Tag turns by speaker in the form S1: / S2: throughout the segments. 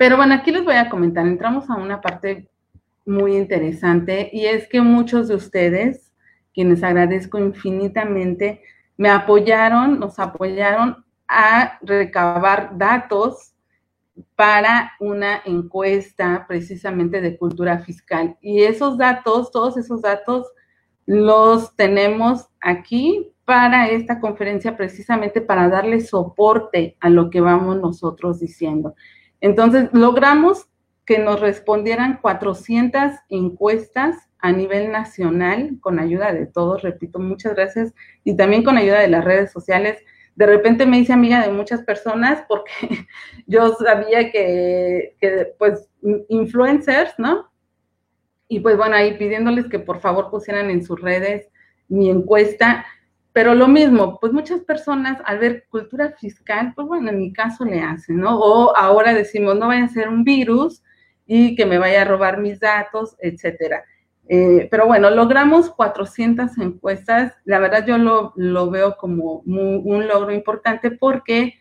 S1: Pero bueno, aquí les voy a comentar, entramos a una parte muy interesante y es que muchos de ustedes, quienes agradezco infinitamente, me apoyaron, nos apoyaron a recabar datos para una encuesta precisamente de cultura fiscal. Y esos datos, todos esos datos los tenemos aquí para esta conferencia precisamente para darle soporte a lo que vamos nosotros diciendo. Entonces, logramos que nos respondieran 400 encuestas a nivel nacional con ayuda de todos, repito, muchas gracias, y también con ayuda de las redes sociales. De repente me hice amiga de muchas personas porque yo sabía que, que, pues, influencers, ¿no? Y pues bueno, ahí pidiéndoles que por favor pusieran en sus redes mi encuesta, pero lo mismo, pues muchas personas al ver cultura fiscal, pues bueno, en mi caso le hacen, ¿no? O ahora decimos, no vaya a ser un virus y que me vaya a robar mis datos, etcétera. Eh, pero bueno, logramos 400 encuestas. La verdad yo lo, lo veo como un logro importante porque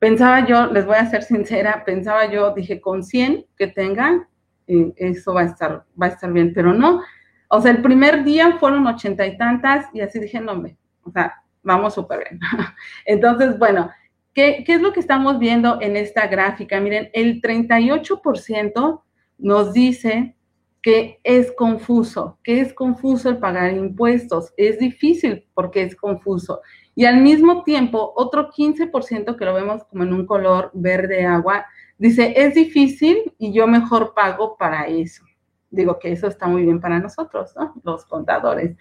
S1: pensaba yo, les voy a ser sincera, pensaba yo, dije, con 100 que tengan, eh, eso va a, estar, va a estar bien, pero no. O sea, el primer día fueron ochenta y tantas y así dije, no, me, o sea, vamos súper bien. Entonces, bueno, ¿qué, ¿qué, es lo que estamos viendo en esta gráfica? Miren, el 38% nos dice que es confuso, que es confuso el pagar impuestos. Es difícil porque es confuso. Y al mismo tiempo, otro 15% que lo vemos como en un color verde agua, dice, es difícil y yo mejor pago para eso. Digo que eso está muy bien para nosotros, ¿no? Los contadores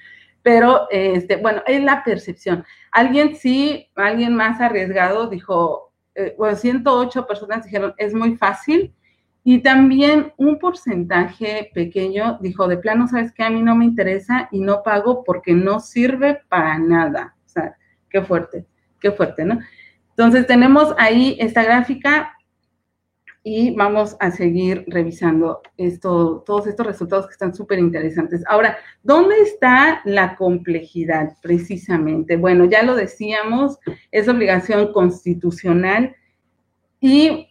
S1: pero este, bueno, es la percepción. Alguien sí, alguien más arriesgado dijo, eh, bueno, 108 personas dijeron, es muy fácil, y también un porcentaje pequeño dijo, de plano, sabes que a mí no me interesa y no pago porque no sirve para nada. O sea, qué fuerte, qué fuerte, ¿no? Entonces tenemos ahí esta gráfica y vamos a seguir revisando esto, todos estos resultados que están súper interesantes. Ahora, ¿dónde está la complejidad precisamente? Bueno, ya lo decíamos, es obligación constitucional y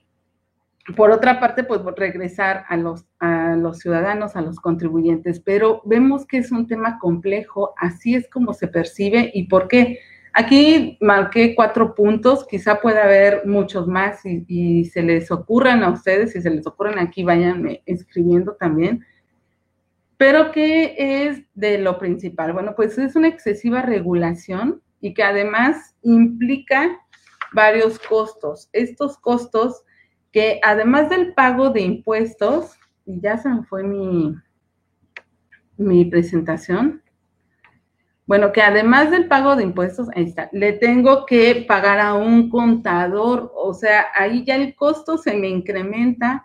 S1: por otra parte, pues regresar a los, a los ciudadanos, a los contribuyentes, pero vemos que es un tema complejo, así es como se percibe y por qué. Aquí marqué cuatro puntos, quizá pueda haber muchos más y, se les ocurran a ustedes, si se les ocurren aquí, vayan escribiendo también. Pero ¿qué es de lo principal? Bueno, pues es una excesiva regulación y que además implica varios costos. Estos costos que además del pago de impuestos, y ya se me fue mi, mi presentación, bueno, que además del pago de impuestos, ahí está, le tengo que pagar a un contador, o sea, ahí ya el costo se me incrementa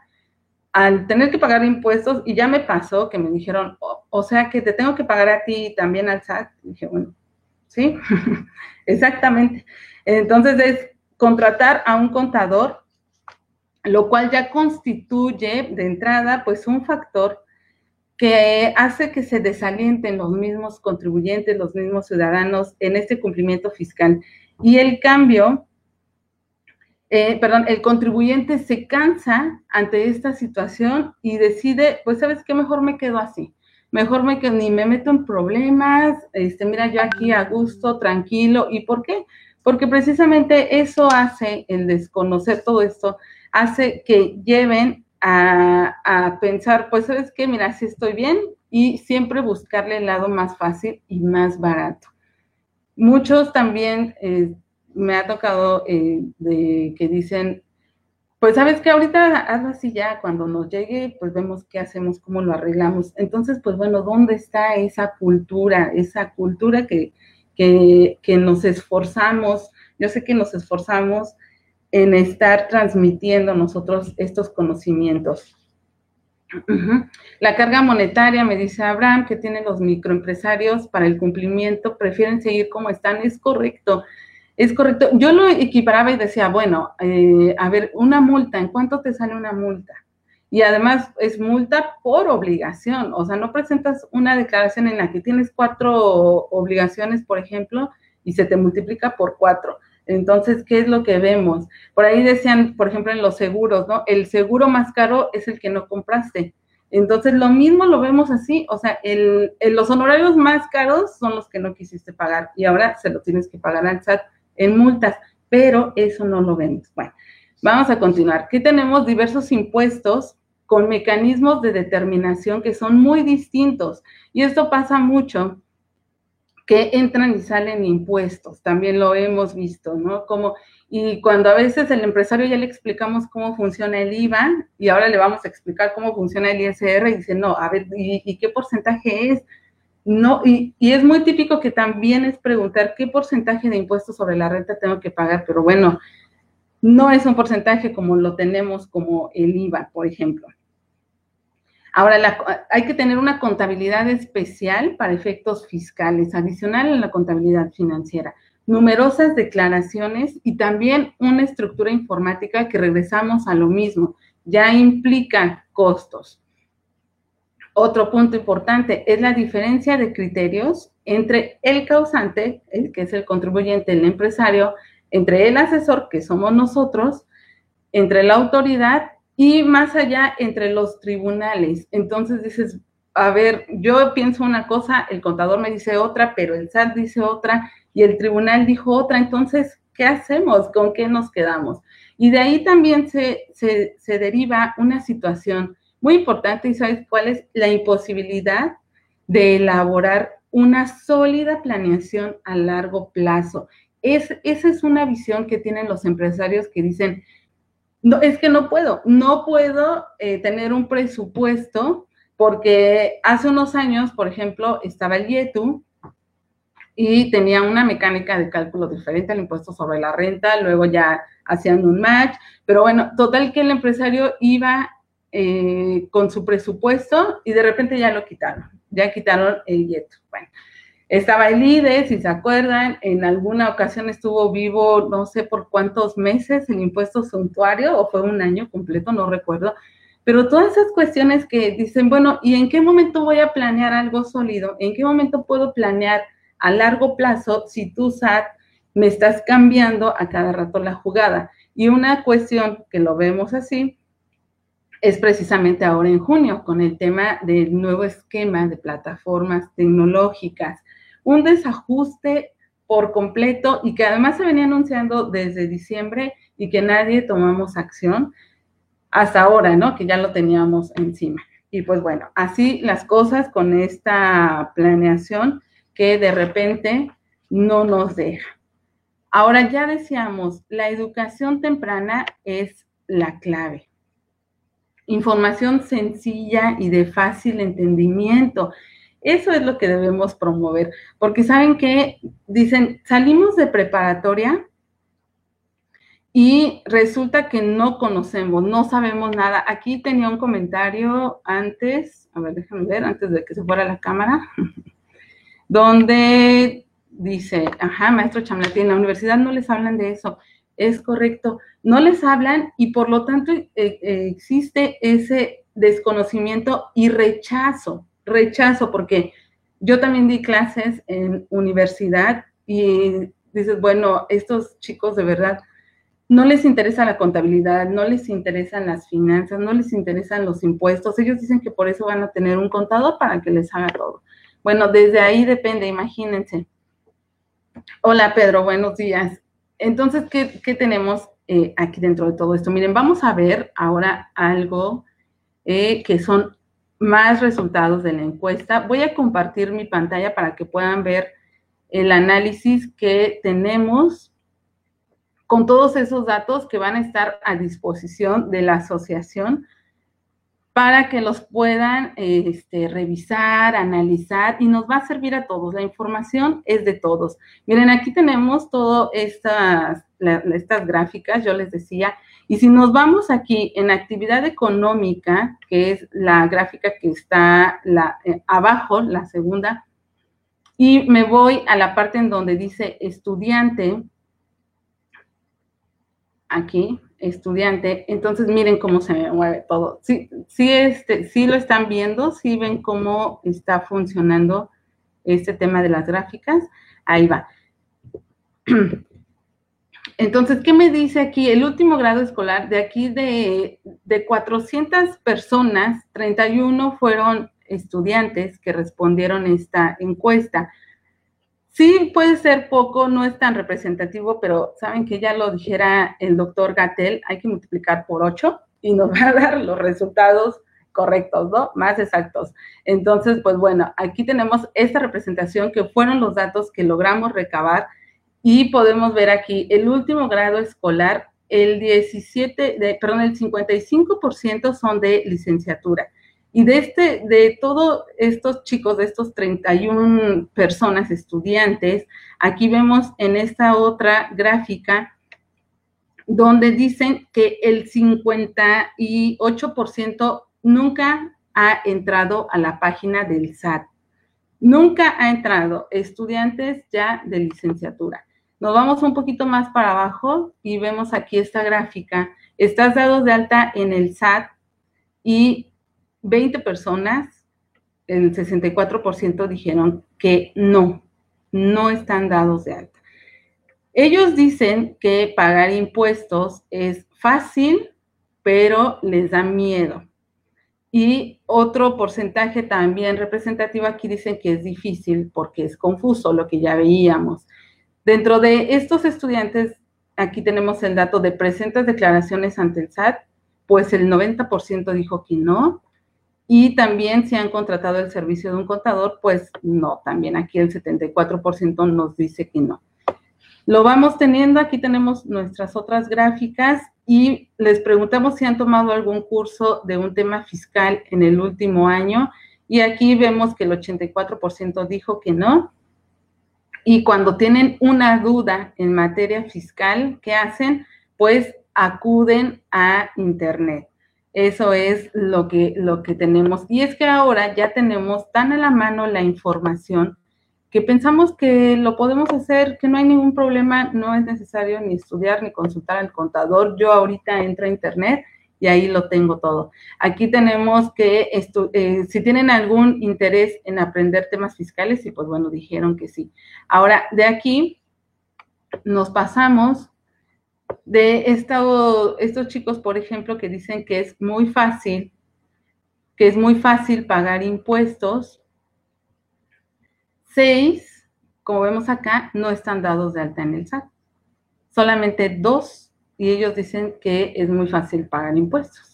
S1: al tener que pagar impuestos y ya me pasó que me dijeron, o, sea, que te tengo que pagar a ti también al SAT. dije, bueno, sí, exactamente. Entonces es contratar a un contador, lo cual ya constituye de entrada pues un factor que hace que se desalienten los mismos contribuyentes, los mismos ciudadanos en este cumplimiento fiscal. Y el cambio, eh, perdón, el contribuyente se cansa ante esta situación y decide, pues sabes qué, mejor me quedo así. Mejor me quedo, ni me meto en problemas, este, mira, yo aquí a gusto, tranquilo. ¿Y por qué? Porque precisamente eso hace, el desconocer todo esto, hace que lleven a, pensar, pues, ¿sabes qué? Mira, si estoy bien y siempre buscarle el lado más fácil y más barato. Muchos también eh, me ha tocado eh, de que dicen, pues sabes que ahorita hazlo así ya, cuando nos llegue, pues vemos qué hacemos, cómo lo arreglamos. Entonces, pues bueno, ¿dónde está esa cultura, esa cultura que, que, que nos esforzamos? Yo sé que nos esforzamos en estar transmitiendo nosotros estos conocimientos. La carga monetaria, me dice Abraham, que tienen los microempresarios para el cumplimiento, prefieren seguir como están. Es correcto, es correcto. Yo lo equiparaba y decía, bueno, eh, a ver, una multa, ¿en cuánto te sale una multa? Y además es multa por obligación, o sea, no presentas una declaración en la que tienes cuatro obligaciones, por ejemplo, y se te multiplica por cuatro Entonces, ¿qué es lo que vemos? Por ahí decían, por ejemplo, en los seguros, ¿no? El seguro más caro es el que no compraste. Entonces, lo mismo lo vemos así, o sea, el, los honorarios más caros son los que no quisiste pagar y ahora se lo tienes que pagar al SAT en multas, pero eso no lo vemos. Bueno, vamos a continuar. Aquí tenemos diversos impuestos con mecanismos de determinación que son muy distintos y esto pasa mucho que entran y salen impuestos, también lo hemos visto, ¿no? Como, y cuando a veces el empresario ya le explicamos cómo funciona el IVA y ahora le vamos a explicar cómo funciona el ISR y dice, no, a ver, ¿y, qué porcentaje es? No, y, y, es muy típico que también es preguntar qué porcentaje de impuestos sobre la renta tengo que pagar, pero bueno, no es un porcentaje como lo tenemos como el IVA, por ejemplo. Ahora, hay que tener una contabilidad especial para efectos fiscales, adicional a la contabilidad financiera, numerosas declaraciones y también una estructura informática que regresamos a lo mismo, ya implica costos. Otro punto importante es la diferencia de criterios entre el causante, que es el contribuyente, el empresario, entre el asesor, que somos nosotros, entre la autoridad y más allá entre los tribunales. Entonces dices, a ver, yo pienso una cosa, el contador me dice otra, pero el SAT dice otra y el tribunal dijo otra. Entonces, ¿qué hacemos? ¿Con qué nos quedamos? Y de ahí también se, se, se deriva una situación muy importante y sabes cuál es la imposibilidad de elaborar una sólida planeación a largo plazo. Es, esa es una visión que tienen los empresarios que dicen, no, es que no puedo, no puedo eh, tener un presupuesto porque hace unos años, por ejemplo, estaba el YETU y tenía una mecánica de cálculo diferente al impuesto sobre la renta, luego ya hacían un match, pero bueno, total que el empresario iba eh, con su presupuesto y de repente ya lo quitaron, ya quitaron el YETU. Bueno, estaba el IDE, si se acuerdan, en alguna ocasión estuvo vivo no sé por cuántos meses el impuesto suntuario o fue un año completo, no recuerdo. Pero todas esas cuestiones que dicen, bueno, ¿y en qué momento voy a planear algo sólido? ¿En qué momento puedo planear a largo plazo si tú, SAT, me estás cambiando a cada rato la jugada? Y una cuestión que lo vemos así es precisamente ahora en junio con el tema del nuevo esquema de plataformas tecnológicas un desajuste por completo y que además se venía anunciando desde diciembre y que nadie tomamos acción hasta ahora, ¿no? Que ya lo teníamos encima. Y pues bueno, así las cosas con esta planeación que de repente no nos deja. Ahora ya decíamos, la educación temprana es la clave. Información sencilla y de fácil entendimiento. Eso es lo que debemos promover, porque saben que dicen, salimos de preparatoria y resulta que no conocemos, no sabemos nada. Aquí tenía un comentario antes, a ver, déjenme ver, antes de que se fuera la cámara, donde dice, ajá, maestro Chamlati, en la universidad no les hablan de eso. Es correcto, no les hablan y por lo tanto eh, eh, existe ese desconocimiento y rechazo rechazo, porque yo también di clases en universidad y dices, bueno, estos chicos de verdad no les interesa la contabilidad, no les interesan las finanzas, no les interesan los impuestos. Ellos dicen que por eso van a tener un contador para que les haga todo. Bueno, desde ahí depende, imagínense. Hola Pedro, buenos días. Entonces, ¿qué, tenemos eh, aquí dentro de todo esto? Miren, vamos a ver ahora algo eh, que son más resultados de la encuesta. Voy a compartir mi pantalla para que puedan ver el análisis que tenemos con todos esos datos que van a estar a disposición de la asociación para que los puedan este, revisar, analizar y nos va a servir a todos. La información es de todos. Miren, aquí tenemos todas estas, gráficas, yo les decía, y si nos vamos aquí en actividad económica, que es la gráfica que está eh, abajo, la segunda, y me voy a la parte en donde dice estudiante, aquí, estudiante, entonces miren cómo se me mueve todo. Sí, sí, este, sí lo están viendo, sí ven cómo está funcionando este tema de las gráficas. Ahí va. Entonces, ¿qué me dice aquí? El último grado escolar, de aquí de, de 400 personas, 31 fueron estudiantes que respondieron esta encuesta. Sí, puede ser poco, no es tan representativo, pero saben que ya lo dijera el doctor Gatel, hay que multiplicar por 8 y nos va a dar los resultados correctos, ¿no? Más exactos. Entonces, pues bueno, aquí tenemos esta representación que fueron los datos que logramos recabar y podemos ver aquí el último grado escolar, el 17, de, perdón, el 55% son de licenciatura. Y de este, de todos estos chicos, de estos 31 personas, estudiantes, aquí vemos en esta otra gráfica donde dicen que el 58% nunca ha entrado a la página del SAT. Nunca ha entrado estudiantes ya de licenciatura. Nos vamos un poquito más para abajo y vemos aquí esta gráfica. Estás dado de alta en el SAT y 20 personas, el 64% dijeron que no, no están dados de alta. Ellos dicen que pagar impuestos es fácil, pero les da miedo. Y otro porcentaje también representativo aquí dicen que es difícil porque es confuso, lo que ya veíamos. Dentro de estos estudiantes, aquí tenemos el dato de presentes declaraciones ante el SAT, pues el 90% dijo que no, y también si han contratado el servicio de un contador, pues no, también aquí el 74% nos dice que no. Lo vamos teniendo, aquí tenemos nuestras otras gráficas y les preguntamos si han tomado algún curso de un tema fiscal en el último año y aquí vemos que el 84% dijo que no. Y cuando tienen una duda en materia fiscal, ¿qué hacen? Pues acuden a Internet. Eso es lo que, lo que tenemos. Y es que ahora ya tenemos tan a la mano la información que pensamos que lo podemos hacer, que no hay ningún problema, no es necesario ni estudiar ni consultar al contador. Yo ahorita entro a internet y ahí lo tengo todo. Aquí tenemos que, eh, si tienen algún interés en aprender temas fiscales, y pues bueno, dijeron que sí. Ahora, de aquí nos pasamos de estos chicos, por ejemplo, que dicen que es muy fácil, que es muy fácil pagar impuestos. Seis, como vemos acá, no están dados de alta en el SAT. Solamente dos, y ellos dicen que es muy fácil pagar impuestos.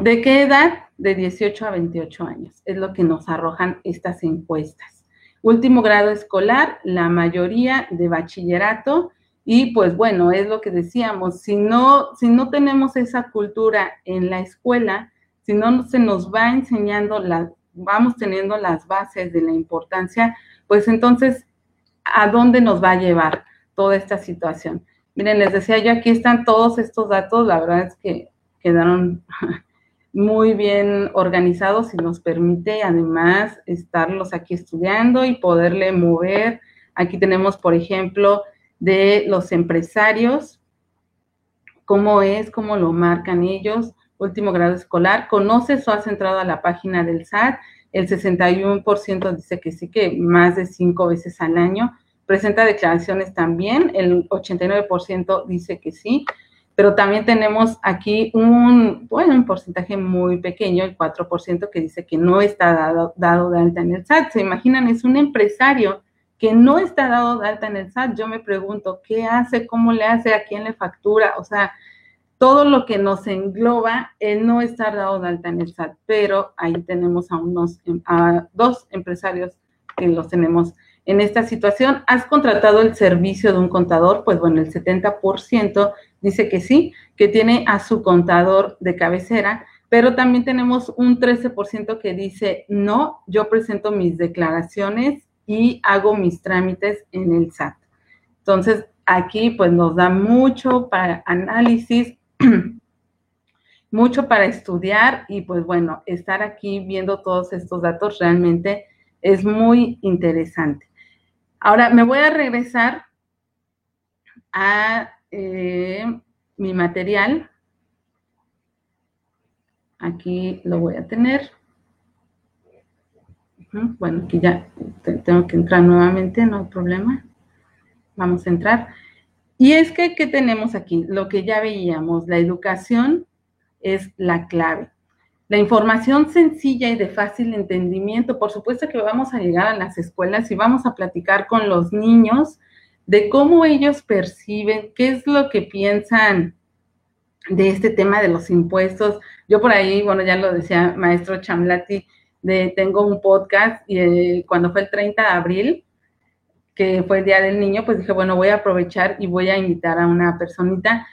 S1: ¿De qué edad? De 18 a 28 años. Es lo que nos arrojan estas encuestas. Último grado escolar, la mayoría de bachillerato y pues bueno, es lo que decíamos, si no, si no tenemos esa cultura en la escuela, si no se nos va enseñando, la, vamos teniendo las bases de la importancia, pues entonces, ¿a dónde nos va a llevar toda esta situación? Miren, les decía yo, aquí están todos estos datos, la verdad es que quedaron muy bien organizados y nos permite además estarlos aquí estudiando y poderle mover. Aquí tenemos, por ejemplo, de los empresarios, cómo es, cómo lo marcan ellos, último grado escolar, conoces o has entrado a la página del SAT, el 61% dice que sí, que más de cinco veces al año, presenta declaraciones también, el 89% dice que sí, pero también tenemos aquí un, bueno, un porcentaje muy pequeño, el 4% que dice que no está dado, dado de alta en el SAT. Se imaginan, es un empresario que no está dado de alta en el SAT, yo me pregunto, ¿qué hace? ¿Cómo le hace? ¿A quién le factura? O sea, todo lo que nos engloba el no estar dado de alta en el SAT, pero ahí tenemos a unos, a dos empresarios que los tenemos en esta situación. ¿Has contratado el servicio de un contador? Pues bueno, el 70% dice que sí, que tiene a su contador de cabecera, pero también tenemos un 13% que dice no, yo presento mis declaraciones y hago mis trámites en el SAT. Entonces, aquí pues nos da mucho para análisis, mucho para estudiar y pues bueno, estar aquí viendo todos estos datos realmente es muy interesante. Ahora me voy a regresar a eh, mi material. Aquí lo voy a tener. Bueno, aquí ya tengo que entrar nuevamente, no hay problema. Vamos a entrar. Y es que, ¿qué tenemos aquí? Lo que ya veíamos, la educación es la clave. La información sencilla y de fácil entendimiento, por supuesto que vamos a llegar a las escuelas y vamos a platicar con los niños de cómo ellos perciben, qué es lo que piensan de este tema de los impuestos. Yo por ahí, bueno, ya lo decía maestro Chamlati, de, tengo un podcast y eh, cuando fue el 30 de abril, que fue el Día del Niño, pues dije, bueno, voy a aprovechar y voy a invitar a una personita